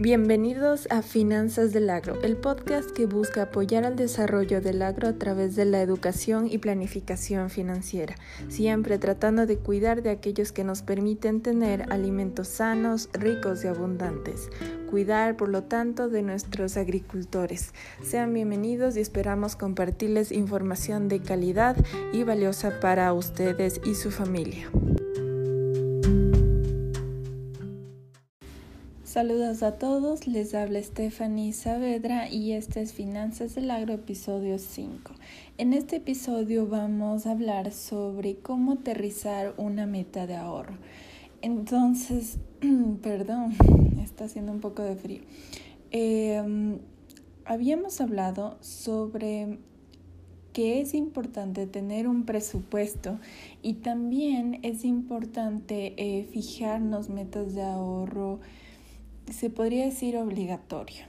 Bienvenidos a Finanzas del Agro, el podcast que busca apoyar al desarrollo del agro a través de la educación y planificación financiera, siempre tratando de cuidar de aquellos que nos permiten tener alimentos sanos, ricos y abundantes. Cuidar, por lo tanto, de nuestros agricultores. Sean bienvenidos y esperamos compartirles información de calidad y valiosa para ustedes y su familia. Saludos a todos, les habla Stephanie Saavedra y este es Finanzas del Agro episodio 5. En este episodio vamos a hablar sobre cómo aterrizar una meta de ahorro. Entonces, perdón, está haciendo un poco de frío. Em, habíamos hablado sobre que es importante tener un presupuesto y también es importante eh, fijarnos metas de ahorro se podría decir obligatorio.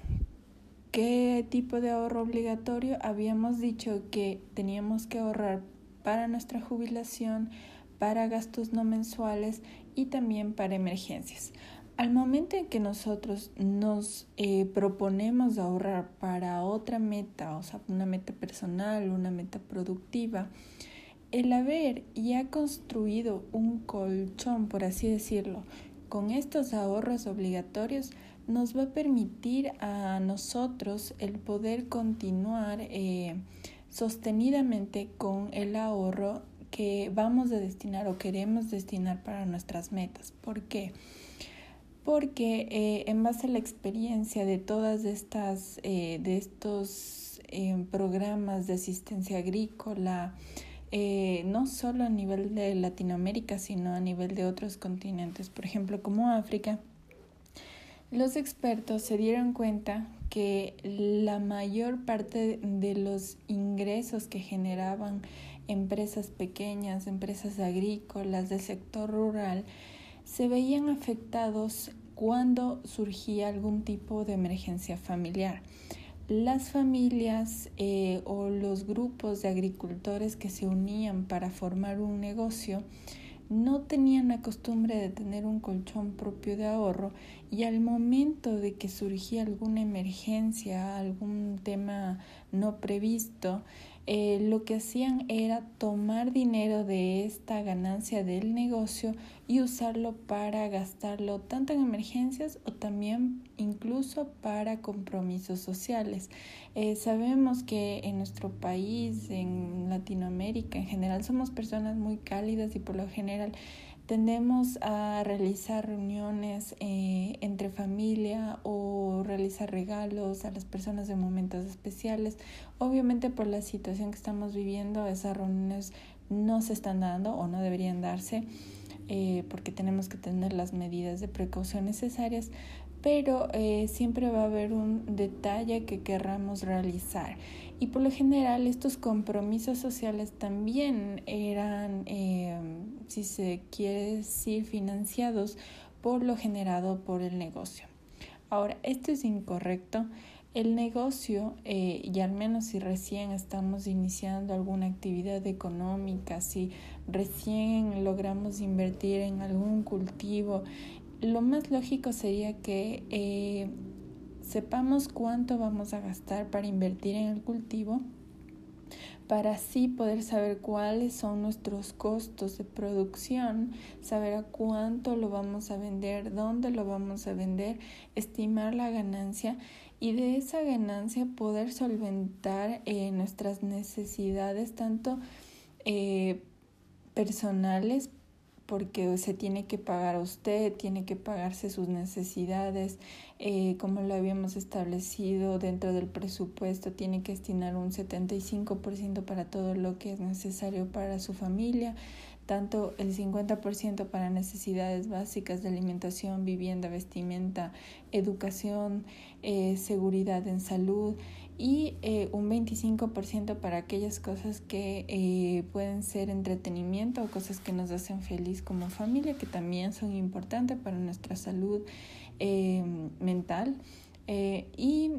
¿Qué tipo de ahorro obligatorio? Habíamos dicho que teníamos que ahorrar para nuestra jubilación, para gastos no mensuales y también para emergencias. Al momento en que nosotros nos eh, proponemos ahorrar para otra meta, o sea, una meta personal, una meta productiva, el haber ya construido un colchón, por así decirlo, con estos ahorros obligatorios nos va a permitir a nosotros el poder continuar eh, sostenidamente con el ahorro que vamos a destinar o queremos destinar para nuestras metas. ¿Por qué? Porque eh, en base a la experiencia de todas estas, eh, de estos programas de asistencia agrícola, eh, no solo a nivel de Latinoamérica, sino a nivel de otros continentes, por ejemplo como África, los expertos se dieron cuenta que la mayor parte de los ingresos que generaban empresas pequeñas, empresas agrícolas del sector rural, se veían afectados cuando surgía algún tipo de emergencia familiar las familias eh, o los grupos de agricultores que se unían para formar un negocio no tenían la costumbre de tener un colchón propio de ahorro y al momento de que surgía alguna emergencia, algún tema no previsto, eh, lo que hacían era tomar dinero de esta ganancia del negocio y usarlo para gastarlo tanto en emergencias o también incluso para compromisos sociales. Eh, sabemos que en nuestro país, en Latinoamérica en general, somos personas muy cálidas y por lo general tendemos a realizar reuniones eh, entre familia o realizar regalos a las personas en momentos especiales. Obviamente por la situación que estamos viviendo, esas reuniones no se están dando o no deberían darse eh, porque tenemos que tener las medidas de precaución necesarias, pero eh, siempre va a haber un detalle que querramos realizar. Y por lo general estos compromisos sociales también eran, eh, si se quiere decir, financiados por lo generado por el negocio. Ahora, esto es incorrecto. El negocio, eh, y al menos si recién estamos iniciando alguna actividad económica, si recién logramos invertir en algún cultivo lo más lógico sería que eh, sepamos cuánto vamos a gastar para invertir en el cultivo para así poder saber cuáles son nuestros costos de producción, saber a cuánto lo vamos a vender, dónde lo vamos a vender, estimar la ganancia y de esa ganancia poder solventar eh, nuestras necesidades tanto eh, personales porque se tiene que pagar a usted, tiene que pagarse sus necesidades, eh, como lo habíamos establecido dentro del presupuesto, tiene que destinar un 75% para todo lo que es necesario para su familia, tanto el 50% para necesidades básicas de alimentación, vivienda, vestimenta, educación, eh, seguridad en salud y eh, un 25% para aquellas cosas que eh, pueden ser entretenimiento o cosas que nos hacen feliz como familia, que también son importantes para nuestra salud eh, mental. Y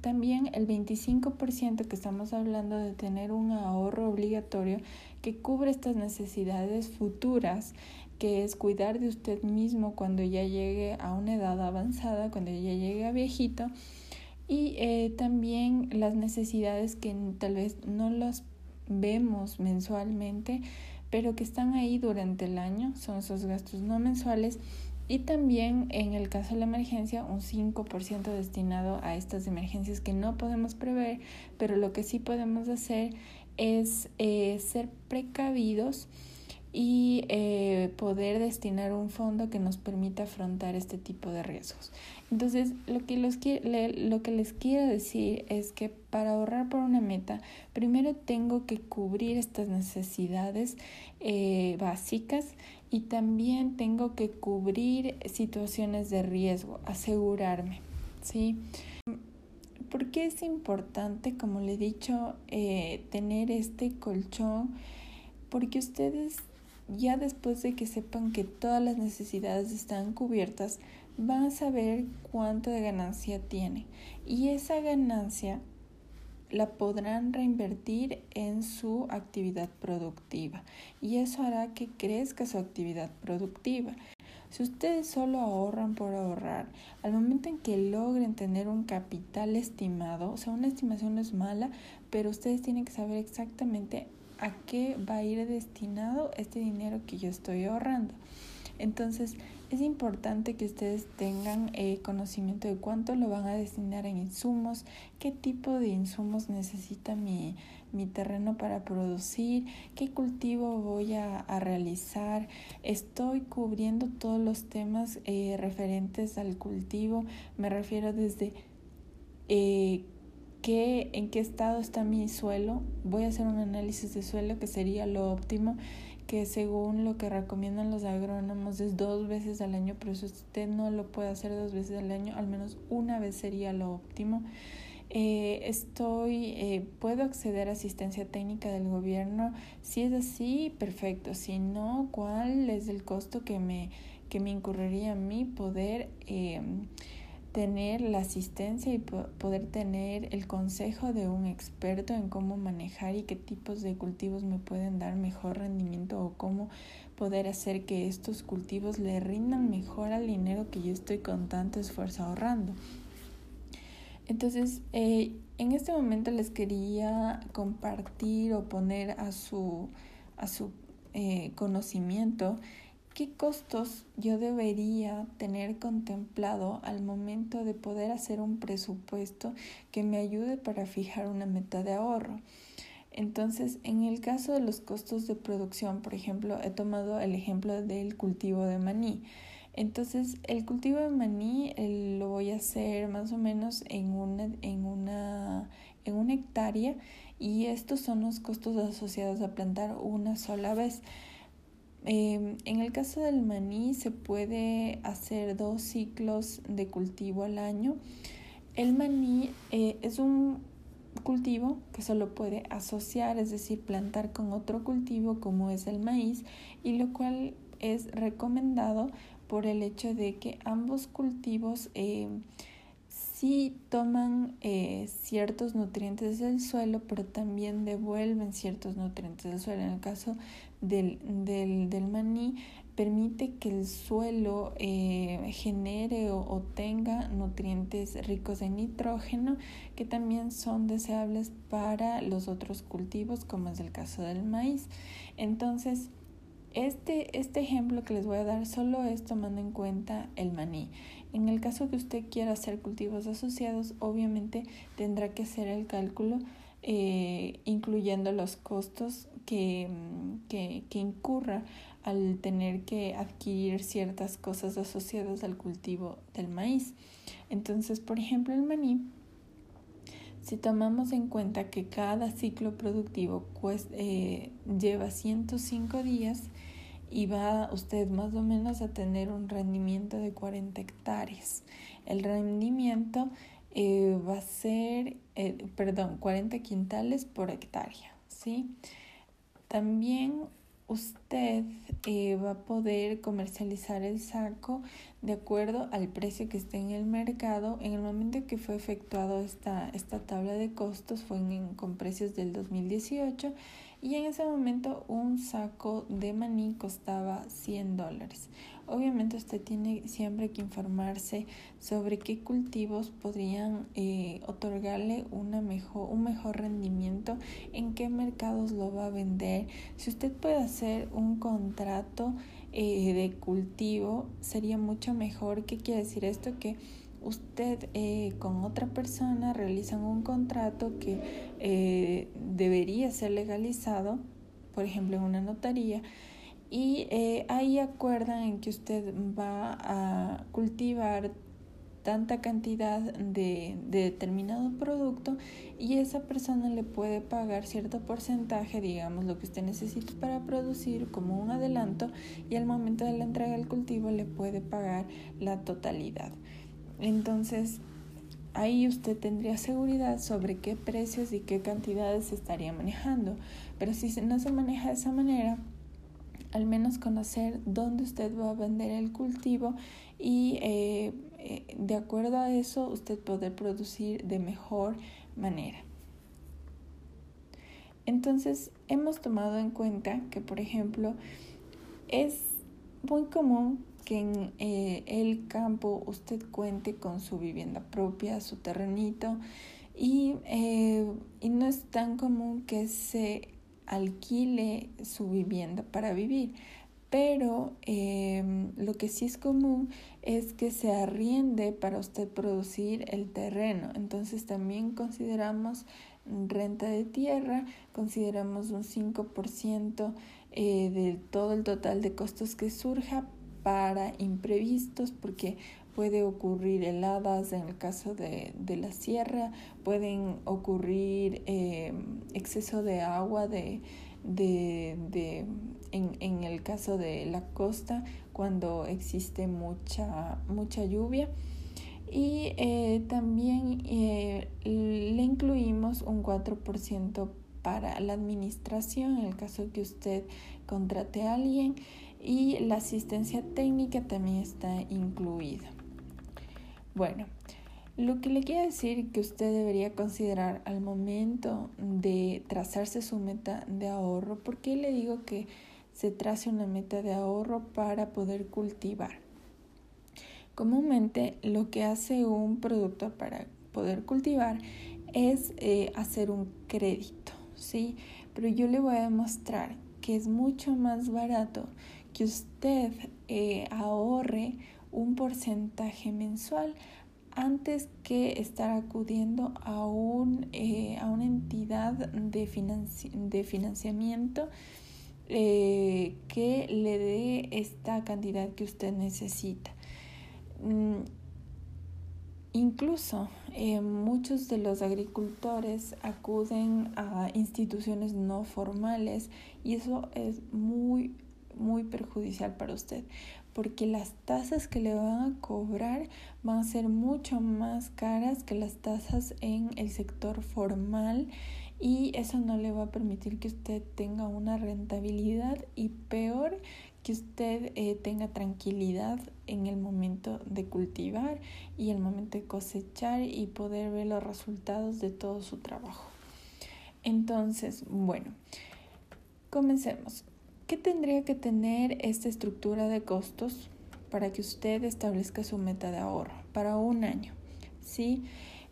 también el 25% que estamos hablando de tener un ahorro obligatorio que cubre estas necesidades futuras, que es cuidar de usted mismo cuando ya llegue a una edad avanzada, cuando ya llegue a viejito, y eh, también las necesidades que tal vez no las vemos mensualmente, pero que están ahí durante el año, son esos gastos no mensuales y también en el caso de la emergencia un 5% destinado a estas emergencias que no podemos prever, pero lo que sí podemos hacer es eh, ser precavidos y eh, poder destinar un fondo que nos permita afrontar este tipo de riesgos. Entonces, lo que, los, lo que les quiero decir es que para ahorrar por una meta, primero tengo que cubrir estas necesidades eh, básicas y también tengo que cubrir situaciones de riesgo, asegurarme, ¿sí? ¿Por qué es importante, como le he dicho, eh, tener este colchón? Porque ustedes ya después de que sepan que todas las necesidades están cubiertas, van a saber cuánto de ganancia tiene. Y esa ganancia la podrán reinvertir en su actividad productiva y eso hará que crezca su actividad productiva. Si ustedes solo ahorran por ahorrar, al momento en que logren tener un capital estimado, o sea, una estimación no es mala, pero ustedes tienen que saber exactamente a qué va a ir destinado este dinero que yo estoy ahorrando. Entonces, es importante que ustedes tengan eh, conocimiento de cuánto lo van a destinar en insumos, qué tipo de insumos necesita mi, mi terreno para producir, qué cultivo voy a, realizar. Estoy cubriendo todos los temas eh, referentes al cultivo. Me refiero desde eh, qué, en qué estado está mi suelo. Voy a hacer un análisis de suelo que sería lo óptimo que según lo que recomiendan los agrónomos es dos veces al año, pero si usted no lo puede hacer dos veces al año, al menos una vez sería lo óptimo. Eh, estoy, eh, puedo acceder a asistencia técnica del gobierno. Si es así, perfecto. Si no, ¿cuál es el costo que me, que me incurriría a mí poder eh, tener la asistencia y poder tener el consejo de un experto en cómo manejar y qué tipos de cultivos me pueden dar mejor rendimiento o cómo poder hacer que estos cultivos le rindan mejor al dinero que yo estoy con tanto esfuerzo ahorrando. Entonces, eh, en este momento les quería compartir o poner a su, a su eh, conocimiento ¿Qué costos yo debería tener contemplado al momento de poder hacer un presupuesto que me ayude para fijar una meta de ahorro? Entonces, en el caso de los costos de producción, por ejemplo, he tomado el ejemplo del cultivo de maní. Entonces, el cultivo de maní lo voy a hacer más o menos en una, en una, en una hectárea y estos son los costos asociados a plantar una sola vez. Em, en el caso del maní se puede hacer dos ciclos de cultivo al año. El maní eh, es un cultivo que solo puede asociar, es decir, plantar con otro cultivo como es el maíz, y lo cual es recomendado por el hecho de que ambos cultivos em, sí toman eh, ciertos nutrientes del suelo, pero también devuelven ciertos nutrientes del suelo. En el caso del, del, del maní, permite que el suelo eh, genere o, o, tenga nutrientes ricos en nitrógeno que también son deseables para los otros cultivos como es el caso del maíz. Entonces, este, este ejemplo que les voy a dar solo es tomando en cuenta el maní. En el caso que usted quiera hacer cultivos asociados, obviamente tendrá que hacer el cálculo eh, incluyendo los costos que, que, que incurra al tener que adquirir ciertas cosas asociadas al cultivo del maíz. Entonces, por ejemplo, el maní, si tomamos en cuenta que cada ciclo productivo pues, eh, lleva 105 días, y va usted más o menos a tener un rendimiento de 40 hectáreas. El rendimiento eh, va a ser, eh, perdón, 40 quintales por hectárea, ¿sí? También usted eh, va a poder comercializar el saco de acuerdo al precio que esté en el mercado. En el momento que fue efectuado esta, esta tabla de costos fue con precios del 2018 y en ese momento un saco de maní costaba 100 dólares. Obviamente usted tiene siempre que informarse sobre qué cultivos podrían eh, otorgarle una mejor, un mejor rendimiento, en qué mercados lo va a vender. Si usted puede hacer un contrato eh, de cultivo, sería mucho mejor. ¿Qué quiere decir esto? Que usted eh, con otra persona realizan un contrato que eh, debería ser legalizado, por ejemplo en una notaría, y eh, ahí acuerdan en que usted va a cultivar tanta cantidad de, de, determinado producto y esa persona le puede pagar cierto porcentaje, digamos, lo que usted necesita para producir como un adelanto y al momento de la entrega del cultivo le puede pagar la totalidad. Entonces, ahí usted tendría seguridad sobre qué precios y qué cantidades se estaría manejando. Pero si no se maneja de esa manera, al menos conocer dónde usted va a vender el cultivo y eh, eh, de acuerdo a eso usted poder producir de mejor manera. Entonces hemos tomado en cuenta que, por ejemplo, es muy común que en eh, el campo usted cuente con su vivienda propia, su terrenito, y, y no es tan común que se alquile su vivienda para vivir. Pero em, lo que sí es común es que se arriende para usted producir el terreno. Entonces también consideramos renta de tierra, consideramos un 5% eh, de todo el total de costos que surja para imprevistos porque puede ocurrir heladas en el caso de, de la sierra, pueden ocurrir eh, exceso de agua de, de, de en, en, el caso de la costa cuando existe mucha, mucha lluvia. Y eh, también eh, le incluimos un 4% para la administración en el caso que usted contrate a alguien y la asistencia técnica también está incluida. Bueno, lo que le quiero decir que usted debería considerar al momento de trazarse su meta de ahorro, ¿por qué le digo que se trace una meta de ahorro para poder cultivar? Comúnmente lo que hace un productor para poder cultivar es eh, hacer un crédito, ¿sí? Pero yo le voy a demostrar que es mucho más barato que usted eh, ahorre un porcentaje mensual antes que estar acudiendo a, un, eh, a una entidad de, de financiamiento eh, que le dé esta cantidad que usted necesita. Mm, incluso muchos de los agricultores acuden a instituciones no formales y eso es muy muy perjudicial para usted porque las tasas que le van a cobrar van a ser mucho más caras que las tasas en el sector formal y eso no le va a permitir que usted tenga una rentabilidad y peor que usted eh, tenga tranquilidad en el momento de cultivar y el momento de cosechar y poder ver los resultados de todo su trabajo. Entonces, bueno, comencemos. ¿Qué tendría que tener esta estructura de costos para que usted establezca su meta de ahorro para un año? ¿Sí?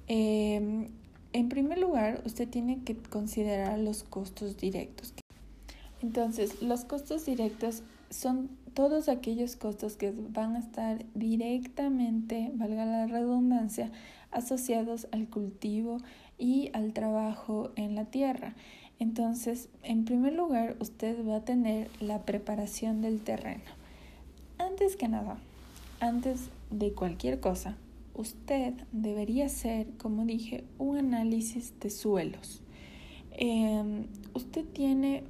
Em, en primer lugar, usted tiene que considerar los costos directos. Entonces, los costos directos son todos aquellos costos que van a estar directamente, valga la redundancia, asociados al cultivo y al trabajo en la tierra. Entonces, en primer lugar, usted va a tener la preparación del terreno. Antes que nada, antes de cualquier cosa, usted debería hacer, como dije, un análisis de suelos. Em, usted tiene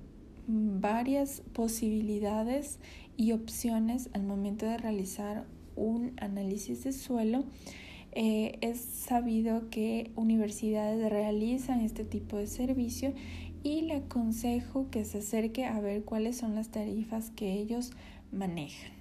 varias posibilidades y opciones al momento de realizar un análisis de suelo. Eh, es sabido que universidades realizan este tipo de servicio y le aconsejo que se acerque a ver cuáles son las tarifas que ellos manejan.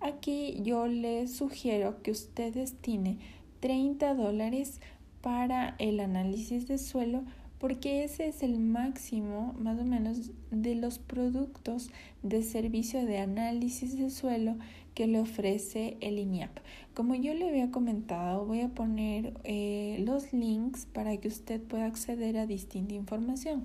Aquí yo les sugiero que usted destine 30 dólares para el análisis de suelo porque ese es el máximo más o menos de los productos de servicio de análisis de suelo que le ofrece el INIAP. Como yo le había comentado, voy a poner eh, los links para que usted pueda acceder a distinta información.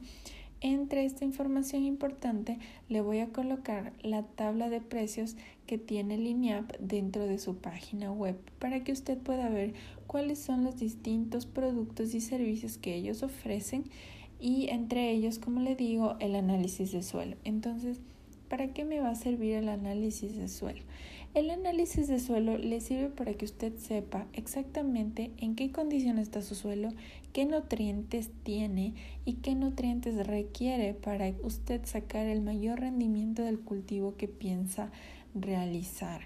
Entre esta información importante le voy a colocar la tabla de precios que tiene el INIAP dentro de su página web para que usted pueda ver cuáles son los distintos productos y servicios que ellos ofrecen y entre ellos, como le digo, el análisis de suelo. Entonces, ¿para qué me va a servir el análisis de suelo? El análisis de suelo le sirve para que usted sepa exactamente en qué condición está su suelo, qué nutrientes tiene y qué nutrientes requiere para usted sacar el mayor rendimiento del cultivo que piensa realizar.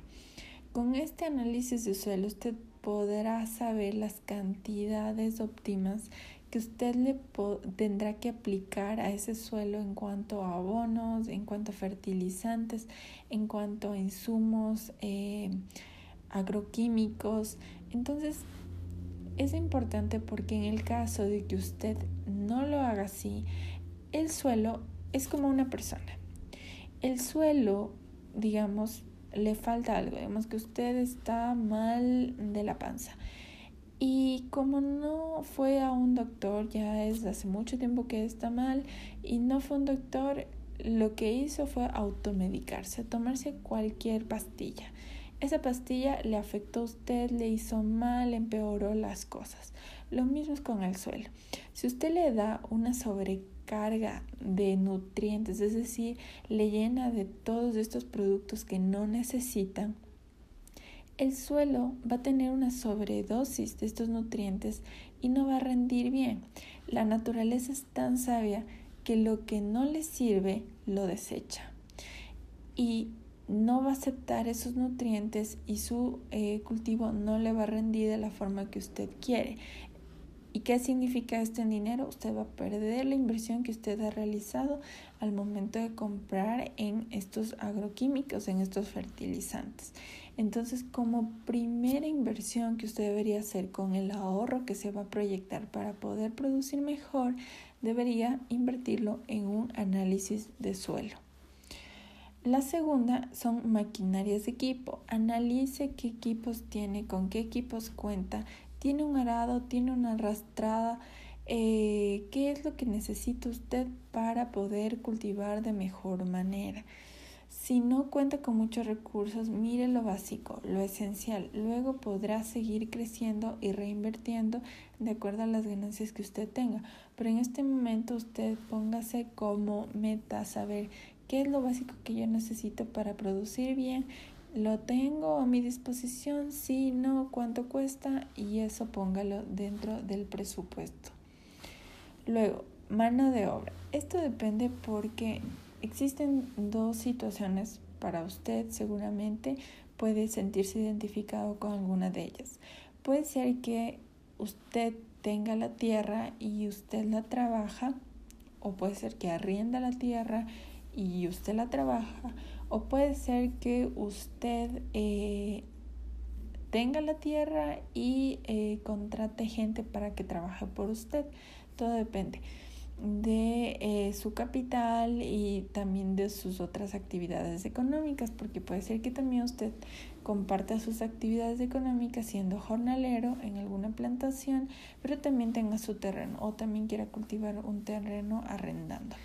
Con este análisis de suelo usted podrá saber las cantidades óptimas que usted le tendrá que aplicar a ese suelo en cuanto a abonos, en cuanto a fertilizantes, en cuanto a insumos eh, agroquímicos. Entonces, es importante porque en el caso de que usted no lo haga así, el suelo es como una persona. El suelo, digamos, le falta algo, digamos que usted está mal de la panza y como no fue a un doctor, ya es hace mucho tiempo que está mal, y no fue un doctor, lo que hizo fue automedicarse, tomarse cualquier pastilla. Esa pastilla le afectó a usted, le hizo mal, empeoró las cosas. Lo mismo es con el suelo. Si usted le da una sobrecarga de nutrientes, es decir, le llena de todos estos productos que no necesitan, el suelo va a tener una sobredosis de estos nutrientes y no va a rendir bien. La naturaleza es tan sabia que lo que no le sirve lo desecha y no va a aceptar esos nutrientes y su eh, cultivo no le va a rendir de la forma que usted quiere. ¿Y qué significa esto en dinero? Usted va a perder la inversión que usted ha realizado al momento de comprar en estos agroquímicos, en estos fertilizantes. Entonces, como primera inversión que usted debería hacer con el ahorro que se va a proyectar para poder producir mejor, debería invertirlo en un análisis de suelo. La segunda son maquinarias de equipo. Analice qué equipos tiene, con qué equipos cuenta. ¿Tiene un arado? ¿Tiene una arrastrada? Eh, ¿Qué es lo que necesita usted para poder cultivar de mejor manera? Si no cuenta con muchos recursos, mire lo básico, lo esencial. Luego podrá seguir creciendo y reinvirtiendo de acuerdo a las ganancias que usted tenga. Pero en este momento usted póngase como meta saber qué es lo básico que yo necesito para producir bien. ¿Lo tengo a mi disposición? Si no, ¿cuánto cuesta? Y eso póngalo dentro del presupuesto. Luego, mano de obra. Esto depende porque Existen dos situaciones para usted, seguramente puede sentirse identificado con alguna de ellas. Puede ser que usted tenga la tierra y usted la trabaja, o puede ser que arrienda la tierra y usted la trabaja, o puede ser que usted eh, tenga la tierra y eh, contrate gente para que trabaje por usted. Todo depende de eh, su capital y también de sus otras actividades económicas, porque puede ser que también usted comparta sus actividades económicas siendo jornalero en alguna plantación, pero también tenga su terreno o también quiera cultivar un terreno arrendándolo.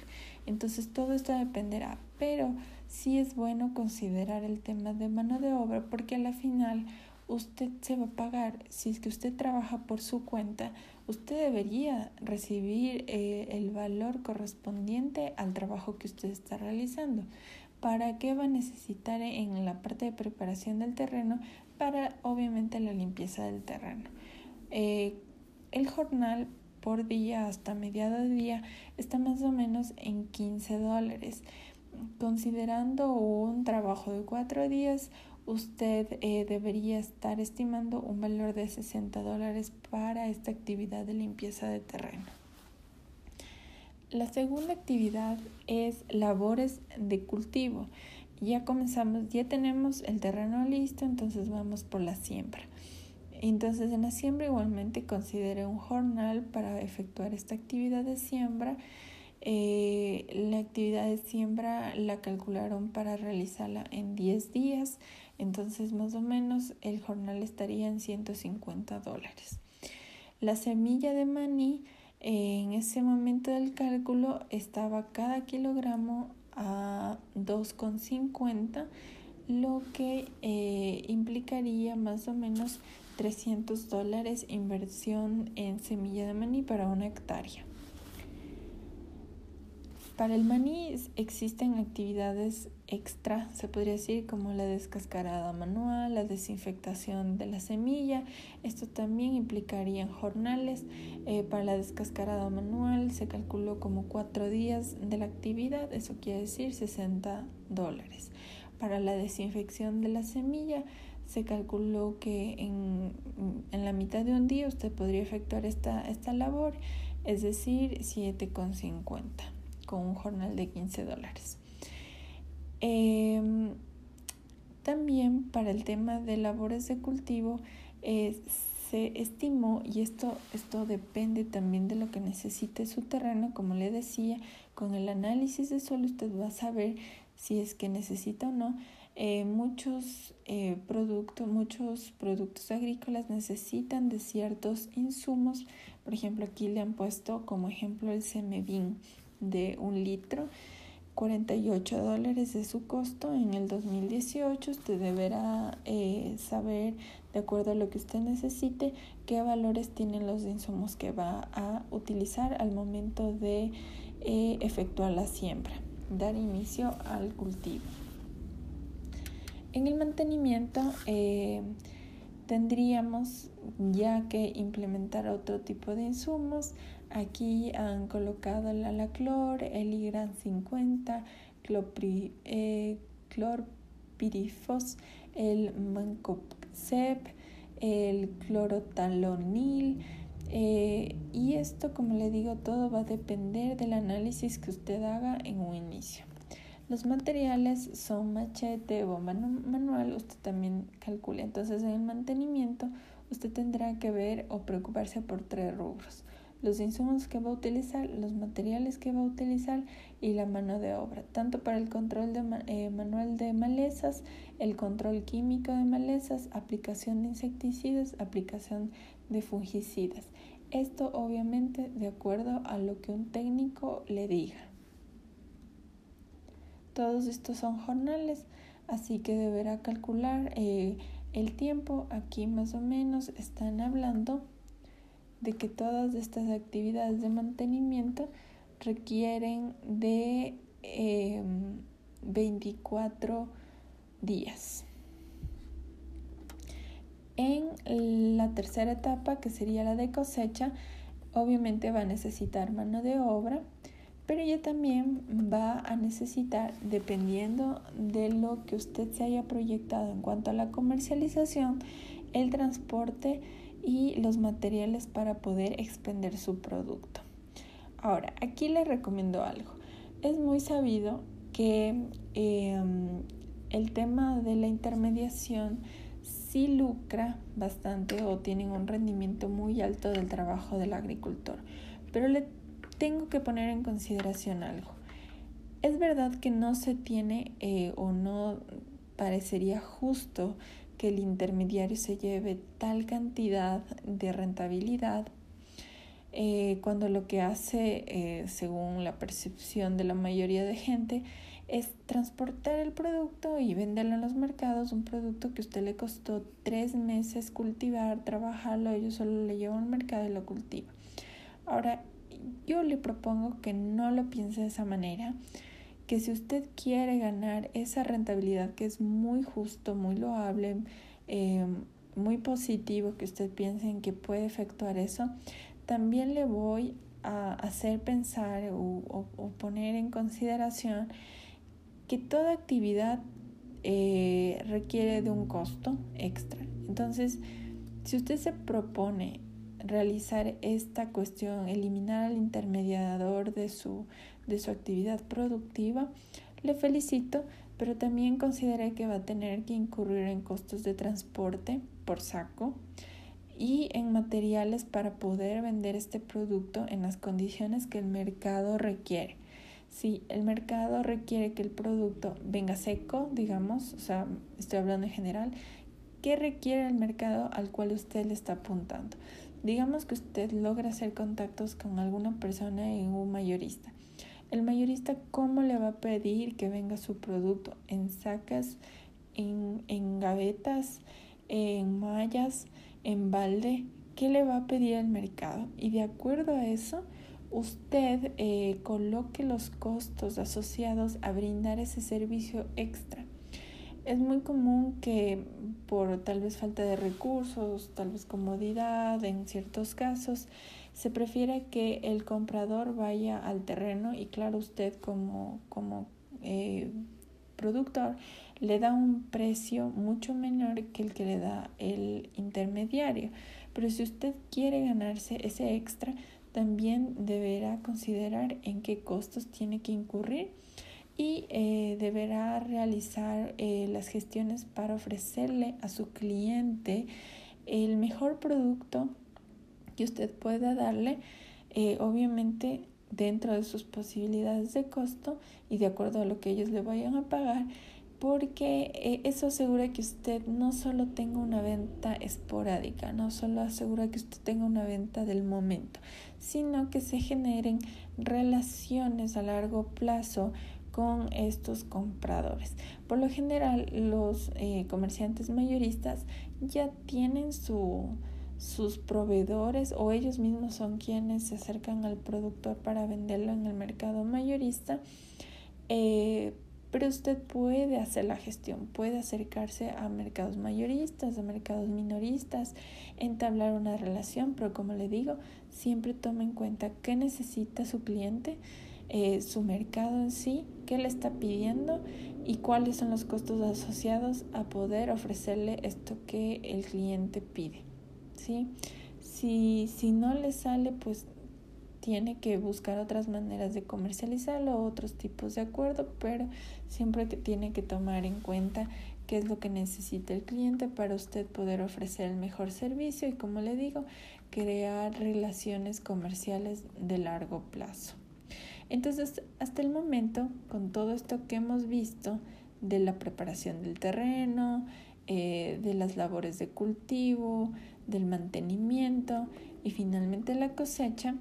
Entonces todo esto dependerá, pero sí es bueno considerar el tema de mano de obra porque a la final usted se va a pagar. Si es que usted trabaja por su cuenta, usted debería recibir eh, el valor correspondiente al trabajo que usted está realizando. ¿Para qué va a necesitar en la parte de preparación del terreno? Para obviamente la limpieza del terreno. Eh, el jornal por día hasta mediado de día está más o menos en 15 dólares. Considerando un trabajo de cuatro días, usted eh, debería estar estimando un valor de 60 dólares para esta actividad de limpieza de terreno. La segunda actividad es labores de cultivo. Ya comenzamos, ya tenemos el terreno listo, entonces vamos por la siembra. Entonces en la siembra igualmente considere un jornal para efectuar esta actividad de siembra. Eh, la actividad de siembra la calcularon para realizarla en 10 días, entonces más o menos el jornal estaría en 150 dólares. La semilla de maní en ese momento del cálculo estaba cada kilogramo a 2,50 lo que eh, implicaría más o menos 300 dólares inversión en semilla de maní para una hectárea. Para el maní existen actividades extra, se podría decir, como la descascarada manual, la desinfectación de la semilla. Esto también implicaría jornales. Eh, para la descascarada manual se calculó como cuatro días de la actividad, eso quiere decir 60 dólares. Para la desinfección de la semilla se calculó que en, en, la mitad de un día usted podría efectuar esta, esta labor, es decir, 7,50 con un jornal de 15 dólares. Em, también para el tema de labores de cultivo eh, se estimó, y esto, esto depende también de lo que necesite su terreno, como le decía, con el análisis de suelo usted va a saber si es que necesita o no. Eh, muchos eh, productos, muchos productos agrícolas necesitan de ciertos insumos. Por ejemplo, aquí le han puesto como ejemplo el semevin de un litro. 48 dólares de su costo en el 2018. Usted deberá eh, saber, de acuerdo a lo que usted necesite, qué valores tienen los insumos que va a utilizar al momento de eh, efectuar la siembra, dar inicio al cultivo. En el mantenimiento eh, tendríamos ya que implementar otro tipo de insumos, Aquí han colocado el alaclor, el IGRAN 50, clorpirifos, eh, clorpirifos, el mancopsep, el clorotalonil. Eh, y esto, como le digo, todo va a depender del análisis que usted haga en un inicio. Los materiales son machete o manual, usted también calcula. Entonces, en el mantenimiento, usted tendrá que ver o preocuparse por tres rubros los insumos que va a utilizar, los materiales que va a utilizar y la mano de obra, tanto para el control de, eh, manual de malezas, el control químico de malezas, aplicación de insecticidas, aplicación de fungicidas. Esto obviamente de acuerdo a lo que un técnico le diga. Todos estos son jornales, así que deberá calcular eh, el tiempo. Aquí más o menos están hablando de que todas estas actividades de mantenimiento requieren de 24 em, días. En la tercera etapa, que sería la de cosecha, obviamente va a necesitar mano de obra, pero ella también va a necesitar, dependiendo de lo que usted se haya proyectado en cuanto a la comercialización, el transporte y los materiales para poder expender su producto. Ahora, aquí les recomiendo algo. Es muy sabido que em, el tema de la intermediación sí lucra bastante o tienen un rendimiento muy alto del trabajo del agricultor. Pero le tengo que poner en consideración algo. Es verdad que no se tiene eh, o no parecería justo que el intermediario se lleve tal cantidad de rentabilidad eh, cuando lo que hace, eh, según la percepción de la mayoría de gente, es transportar el producto y venderlo en los mercados, un producto que a usted le costó tres meses cultivar, trabajarlo, ellos solo le llevan al mercado y lo cultiva. Ahora, yo le propongo que no lo piense de esa manera, que si usted quiere ganar esa rentabilidad que es muy justo, muy loable, eh, muy positivo, que usted piense en que puede efectuar eso, también le voy a hacer pensar o, poner en consideración que toda actividad eh, requiere de un costo extra. Entonces, si usted se propone realizar esta cuestión, eliminar al intermediador de su, de su actividad productiva, le felicito, pero también considere que va a tener que incurrir en costos de transporte por saco y en materiales para poder vender este producto en las condiciones que el mercado requiere. Si el mercado requiere que el producto venga seco, digamos, o sea, estoy hablando en general, ¿qué requiere el mercado al cual usted le está apuntando? Digamos que usted logra hacer contactos con alguna persona en un mayorista. El mayorista, ¿cómo le va a pedir que venga su producto? ¿En sacas, en, en gavetas, en mallas, en balde? ¿Qué le va a pedir el mercado? Y de acuerdo a eso, usted eh, coloque los costos asociados a brindar ese servicio extra. Es muy común que por tal vez falta de recursos, tal vez comodidad, en ciertos casos, se prefiere que el comprador vaya al terreno y claro, usted como, como eh, productor le da un precio mucho menor que el que le da el intermediario. Pero si usted quiere ganarse ese extra, también deberá considerar en qué costos tiene que incurrir y eh, deberá realizar eh, las gestiones para ofrecerle a su cliente el mejor producto que usted pueda darle, eh, obviamente dentro de sus posibilidades de costo y de acuerdo a lo que ellos le vayan a pagar porque eso asegura que usted no solo tenga una venta esporádica, no solo asegura que usted tenga una venta del momento, sino que se generen relaciones a largo plazo con estos compradores. Por lo general, los eh, comerciantes mayoristas ya tienen su, sus proveedores o ellos mismos son quienes se acercan al productor para venderlo en el mercado mayorista. Eh, pero usted puede hacer la gestión, puede acercarse a mercados mayoristas, a mercados minoristas, entablar una relación, pero como le digo, siempre tome en cuenta qué necesita su cliente, eh, su mercado en sí, qué le está pidiendo y cuáles son los costos asociados a poder ofrecerle esto que el cliente pide. ¿sí? Si, si no le sale, pues tiene que buscar otras maneras de comercializarlo, otros tipos de acuerdo, pero siempre tiene que tomar en cuenta qué es lo que necesita el cliente para usted poder ofrecer el mejor servicio y como le digo, crear relaciones comerciales de largo plazo. Entonces, hasta el momento, con todo esto que hemos visto de la preparación del terreno, eh, de las labores de cultivo, del mantenimiento y finalmente la cosecha,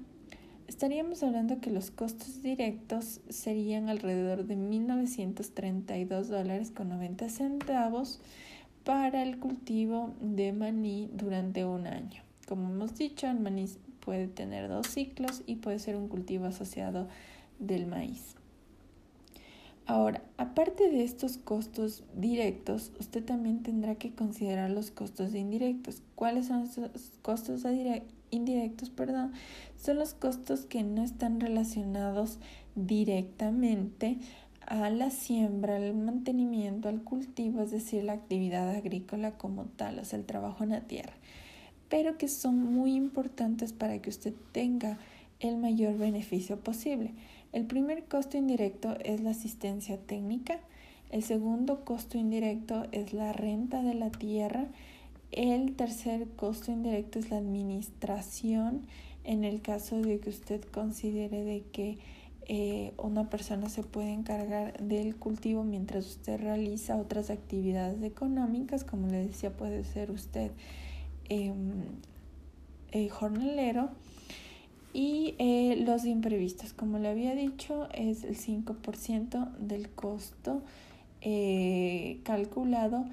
estaríamos hablando que los costos directos serían alrededor de 1.932 dólares con 90 centavos para el cultivo de maní durante un año. Como hemos dicho, el maní puede tener dos ciclos y puede ser un cultivo asociado del maíz. Ahora, aparte de estos costos directos, usted también tendrá que considerar los costos indirectos. ¿Cuáles son esos costos indirectos? Perdón, son los costos que no están relacionados directamente a la siembra, al mantenimiento, al cultivo, es decir, la actividad agrícola como tal, o sea, el trabajo en la tierra, pero que son muy importantes para que usted tenga el mayor beneficio posible. El primer costo indirecto es la asistencia técnica, el segundo costo indirecto es la renta de la tierra, el tercer costo indirecto es la administración. En el caso de que usted considere de que eh, una persona se puede encargar del cultivo mientras usted realiza otras actividades económicas, como le decía, puede ser usted em, eh, jornalero y eh, los imprevistos, como le había dicho, es el 5% del costo eh, calculado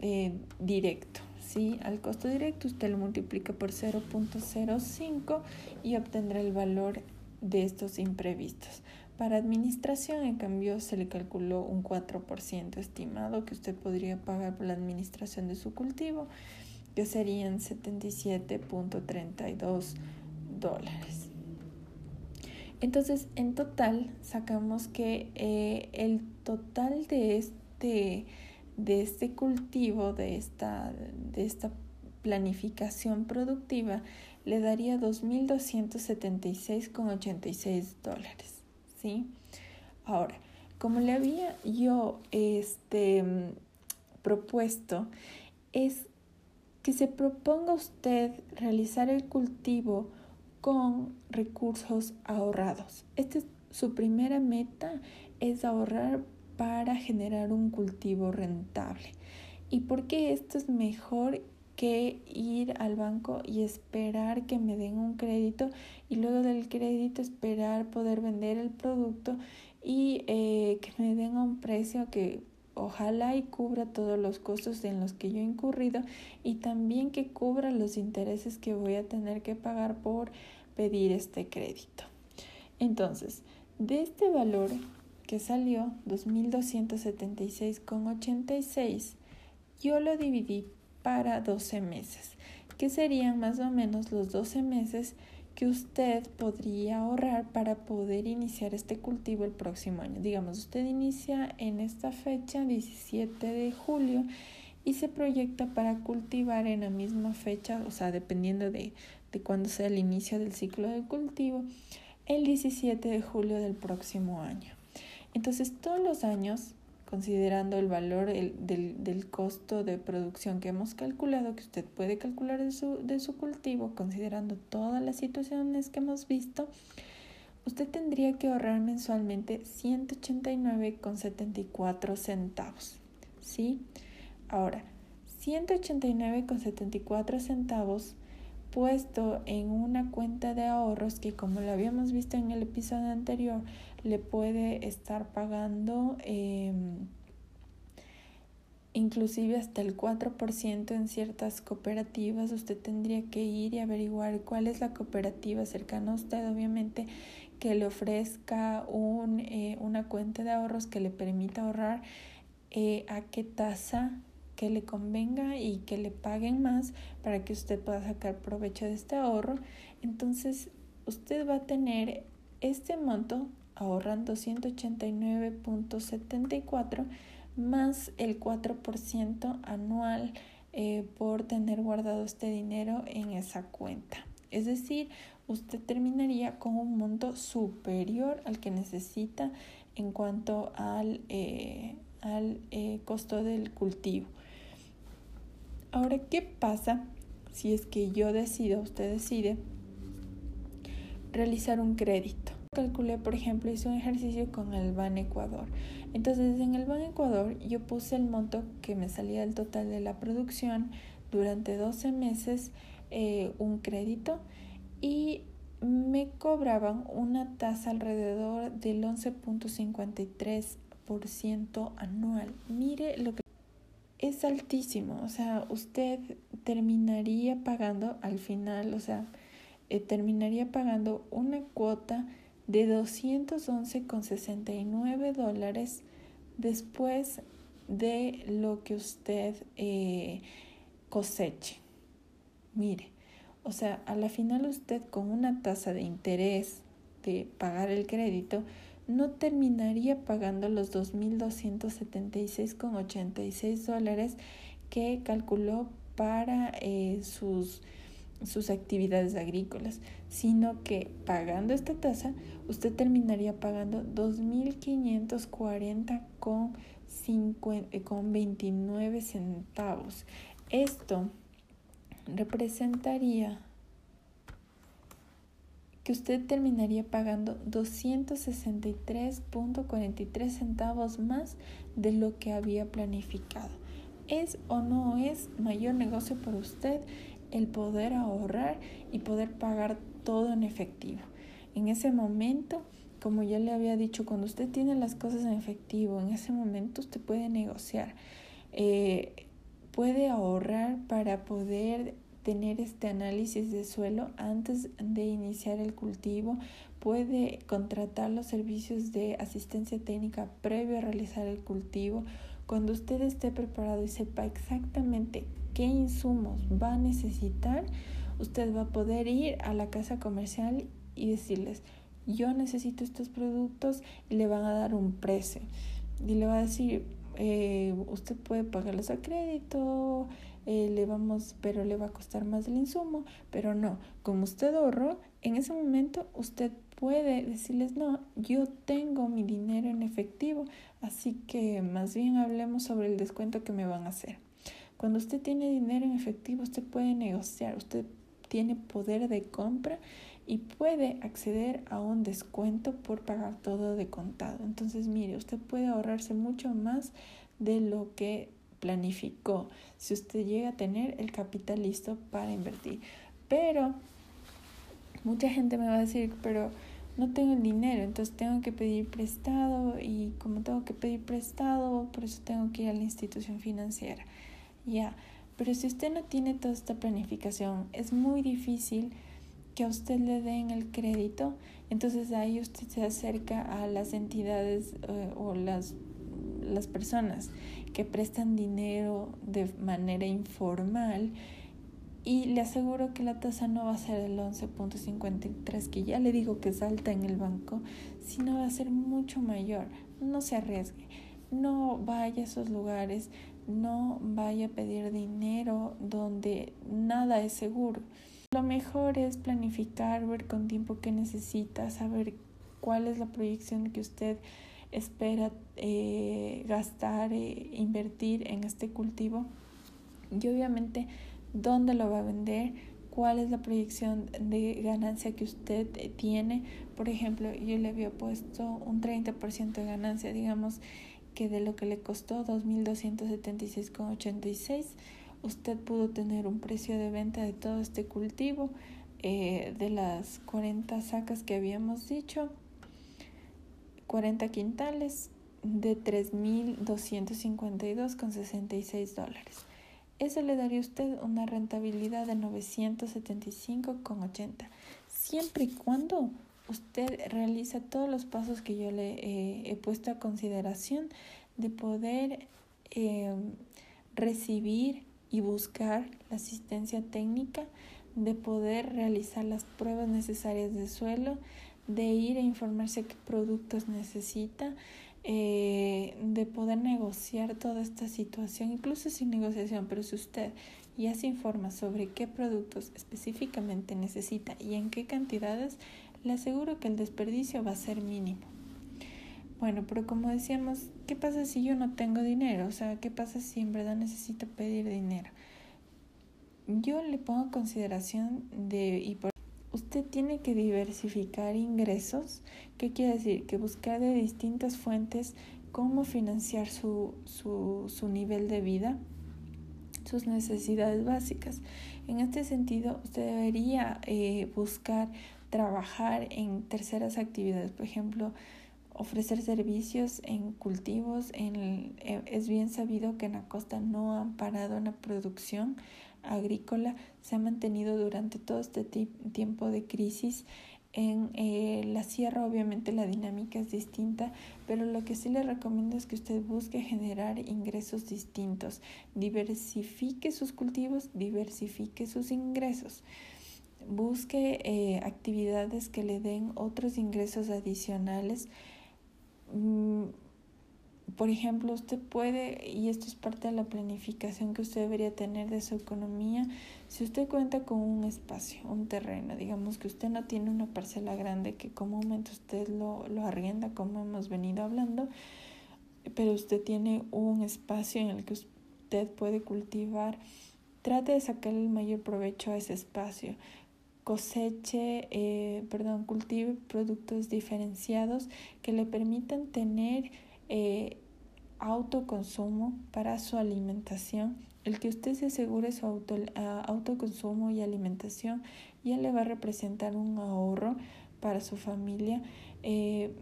eh, directo. ¿sí? Al costo directo usted lo multiplica por 0.05 y obtendrá el valor de estos imprevistos. Para administración, en cambio, se le calculó un 4% estimado que usted podría pagar por la administración de su cultivo, que serían 77.32 Entonces, en total, sacamos que eh, el total de este, de este cultivo, de esta, de esta planificación productiva, le daría 2.276,86 dólares. ¿Sí? Ahora, como le había yo este, propuesto, es que se proponga usted realizar el cultivo con recursos ahorrados. Esta es su primera meta, es ahorrar para generar un cultivo rentable. ¿Y por qué esto es mejor que ir al banco y esperar que me den un crédito y luego del crédito esperar poder vender el producto y eh, que me den un precio que ojalá y cubra todos los costos en los que yo he incurrido y también que cubra los intereses que voy a tener que pagar por pedir este crédito. Entonces, de este valor que salió 2.276,86, yo lo dividí para 12 meses, que serían más o menos los 12 meses que usted podría ahorrar para poder iniciar este cultivo el próximo año. Digamos, usted inicia en esta fecha, 17 de julio, y se proyecta para cultivar en la misma fecha, o sea, dependiendo de, de cuándo sea el inicio del ciclo de cultivo, el 17 de julio del próximo año. Entonces, todos los años considerando el valor del, costo de producción que hemos calculado, que usted puede calcular de su, de su cultivo, considerando todas las situaciones que hemos visto, usted tendría que ahorrar mensualmente 189,74 centavos. ¿Sí? Ahora, 189,74 centavos puesto en una cuenta de ahorros que como lo habíamos visto en el episodio anterior le puede estar pagando em, inclusive hasta el 4% en ciertas cooperativas. Usted tendría que ir y averiguar cuál es la cooperativa cercana a usted, obviamente, que le ofrezca un, eh, una cuenta de ahorros que le permita ahorrar eh, a qué tasa que le convenga y que le paguen más para que usted pueda sacar provecho de este ahorro. Entonces, usted va a tener este monto ahorrando 189.74 más el 4% anual eh, por tener guardado este dinero en esa cuenta. Es decir, usted terminaría con un monto superior al que necesita en cuanto al, eh, al eh, costo del cultivo. Ahora, ¿qué pasa si es que yo decido, usted decide, realizar un crédito? Calculé, por ejemplo, hice un ejercicio con el BAN Ecuador. Entonces, en el BAN Ecuador yo puse el monto que me salía el total de la producción durante 12 meses, eh, un crédito, y me cobraban una tasa alrededor del 11.53% anual. Mire lo que es altísimo, o sea, usted terminaría pagando al final, o sea, eh, terminaría pagando una cuota de 211,69 dólares después de lo que usted eh, coseche. Mire, o sea, a la final usted con una tasa de interés de pagar el crédito, no terminaría pagando los 2.276,86 dólares que calculó para eh, sus, sus actividades agrícolas, sino que pagando esta tasa usted terminaría pagando 2.540 con, eh, con 29 centavos. Esto representaría que usted terminaría pagando 263.43 centavos más de lo que había planificado. ¿Es o no es mayor negocio para usted el poder ahorrar y poder pagar todo en efectivo? En ese momento, como ya le había dicho, cuando usted tiene las cosas en efectivo, en ese momento usted puede negociar, eh, puede ahorrar para poder tener este análisis de suelo antes de iniciar el cultivo, puede contratar los servicios de asistencia técnica previo a realizar el cultivo. Cuando usted esté preparado y sepa exactamente qué insumos va a necesitar, usted va a poder ir a la casa comercial y decirles, yo necesito estos productos y le van a dar un precio. Y le va a decir, eh, usted puede pagarlos a crédito, eh, le vamos, pero le va a costar más el insumo, pero no, como usted ahorró, en ese momento usted puede decirles, no, yo tengo mi dinero en efectivo, así que más bien hablemos sobre el descuento que me van a hacer. Cuando usted tiene dinero en efectivo, usted puede negociar, usted tiene poder de compra y puede acceder a un descuento por pagar todo de contado. Entonces, mire, usted puede ahorrarse mucho más de lo que planificó si usted llega a tener el capital listo para invertir. Pero mucha gente me va a decir, pero no tengo el dinero, entonces tengo que pedir prestado y como tengo que pedir prestado, por eso tengo que ir a la institución financiera. Ya, pero si usted no tiene toda esta planificación, es muy difícil que a usted le den el crédito, entonces ahí usted se acerca a las entidades eh, o las, las personas que prestan dinero de manera informal y le aseguro que la tasa no va a ser el 11.53 que ya le digo que salta en el banco, sino va a ser mucho mayor. No se arriesgue, no vaya a esos lugares, no vaya a pedir dinero donde nada es seguro. Lo mejor es planificar, ver con tiempo qué necesita, saber cuál es la proyección que usted espera eh, gastar, e invertir en este cultivo y obviamente dónde lo va a vender, cuál es la proyección de ganancia que usted tiene. Por ejemplo, yo le había puesto un 30% de ganancia, digamos que de lo que le costó 2.276,86 usted pudo tener un precio de venta de todo este cultivo eh, de las 40 sacas que habíamos dicho, 40 quintales de 3.252,66 dólares. Eso le daría a usted una rentabilidad de 975,80, siempre y cuando usted realiza todos los pasos que yo le eh, he puesto a consideración de poder eh, recibir y buscar la asistencia técnica, de poder realizar las pruebas necesarias de suelo, de ir a informarse qué productos necesita, eh, de poder negociar toda esta situación, incluso sin negociación, pero si usted ya se informa sobre qué productos específicamente necesita y en qué cantidades, le aseguro que el desperdicio va a ser mínimo. Bueno, pero como decíamos, ¿qué pasa si yo no tengo dinero? O sea, ¿qué pasa si en verdad necesito pedir dinero? Yo le pongo consideración de y por usted tiene que diversificar ingresos. ¿Qué quiere decir? Que buscar de distintas fuentes cómo financiar su, su, su nivel de vida, sus necesidades básicas. En este sentido, usted debería eh, buscar trabajar en terceras actividades, por ejemplo, ofrecer servicios en cultivos. En eh, es bien sabido que en la costa no han parado la producción agrícola, se ha mantenido durante todo este tiempo de crisis. En eh, la sierra obviamente la dinámica es distinta, pero lo que sí le recomiendo es que usted busque generar ingresos distintos, diversifique sus cultivos, diversifique sus ingresos, busque eh, actividades que le den otros ingresos adicionales. Mm, por ejemplo, usted puede, y esto es parte de la planificación que usted debería tener de su economía, si usted cuenta con un espacio, un terreno, digamos que usted no tiene una parcela grande que comúnmente usted lo, lo arrienda, como hemos venido hablando, pero usted tiene un espacio en el que usted puede cultivar, trate de sacar el mayor provecho a ese espacio coseche, eh, perdón, cultive productos diferenciados que le permitan tener eh, autoconsumo para su alimentación. El que usted se asegure su auto, autoconsumo y alimentación ya le va a representar un ahorro para su familia. Eh,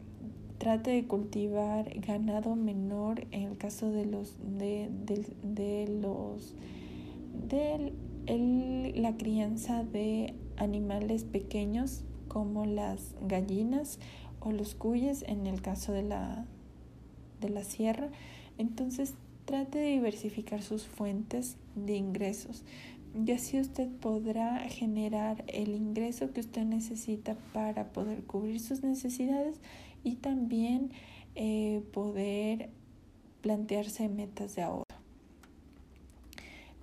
trate de cultivar ganado menor en el caso de los de, de, los de la crianza de animales pequeños como las gallinas o los cuyes en el caso de la, de la sierra. Entonces trate de diversificar sus fuentes de ingresos y así usted podrá generar el ingreso que usted necesita para poder cubrir sus necesidades y también eh, poder plantearse metas de ahorro.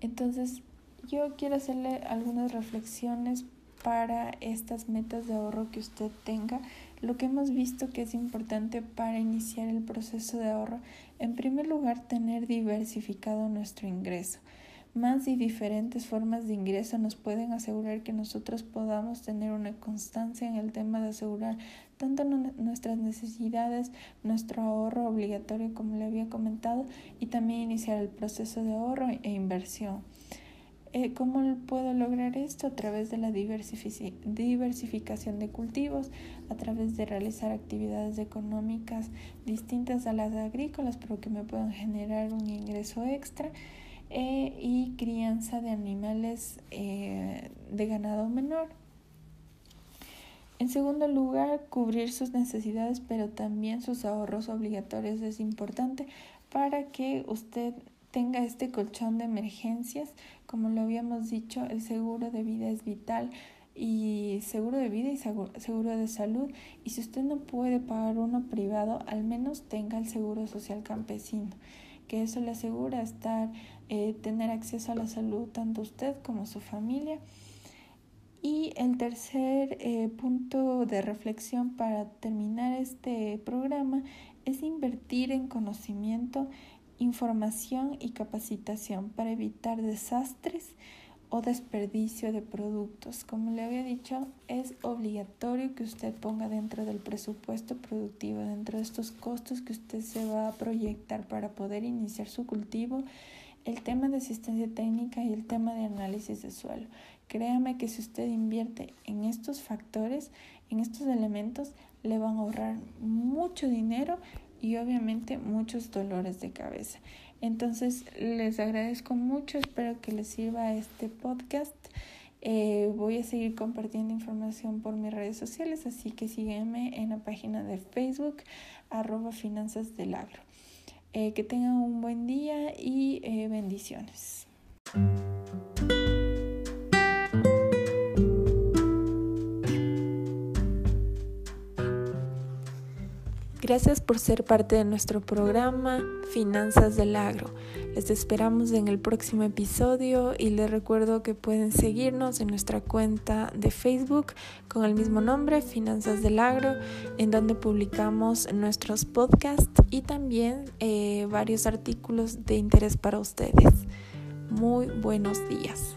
Entonces, yo quiero hacerle algunas reflexiones para estas metas de ahorro que usted tenga. Lo que hemos visto que es importante para iniciar el proceso de ahorro, en primer lugar, tener diversificado nuestro ingreso. Más y diferentes formas de ingreso nos pueden asegurar que nosotros podamos tener una constancia en el tema de asegurar tanto nuestras necesidades, nuestro ahorro obligatorio como le había comentado y también iniciar el proceso de ahorro e inversión. Eh, ¿Cómo puedo lograr esto? A través de la diversificación de cultivos, a través de realizar actividades económicas distintas a las agrícolas, pero que me puedan generar un ingreso extra, eh, y crianza de animales eh, de ganado menor. En segundo lugar, cubrir sus necesidades, pero también sus ahorros obligatorios es importante para que usted tenga este colchón de emergencias. Como lo habíamos dicho, el seguro de vida es vital y seguro de vida y seguro de salud. Y si usted no puede pagar uno privado, al menos tenga el seguro social campesino, que eso le asegura estar, eh, tener acceso a la salud tanto usted como su familia. Y el tercer eh, punto de reflexión para terminar este programa es invertir en conocimiento información y capacitación para evitar desastres o desperdicio de productos. Como le había dicho, es obligatorio que usted ponga dentro del presupuesto productivo, dentro de estos costos que usted se va a proyectar para poder iniciar su cultivo, el tema de asistencia técnica y el tema de análisis de suelo. Créame que si usted invierte en estos factores, en estos elementos, le van a ahorrar mucho dinero y obviamente muchos dolores de cabeza. Entonces les agradezco mucho, espero que les sirva este podcast. Eh, voy a seguir compartiendo información por mis redes sociales, así que sígueme en la página de Facebook, arroba finanzas del agro. Eh, que tengan un buen día y eh, bendiciones. Gracias por ser parte de nuestro programa Finanzas del Agro. Les esperamos en el próximo episodio y les recuerdo que pueden seguirnos en nuestra cuenta de Facebook con el mismo nombre, Finanzas del Agro, en donde publicamos nuestros podcasts y también eh, varios artículos de interés para ustedes. Muy buenos días.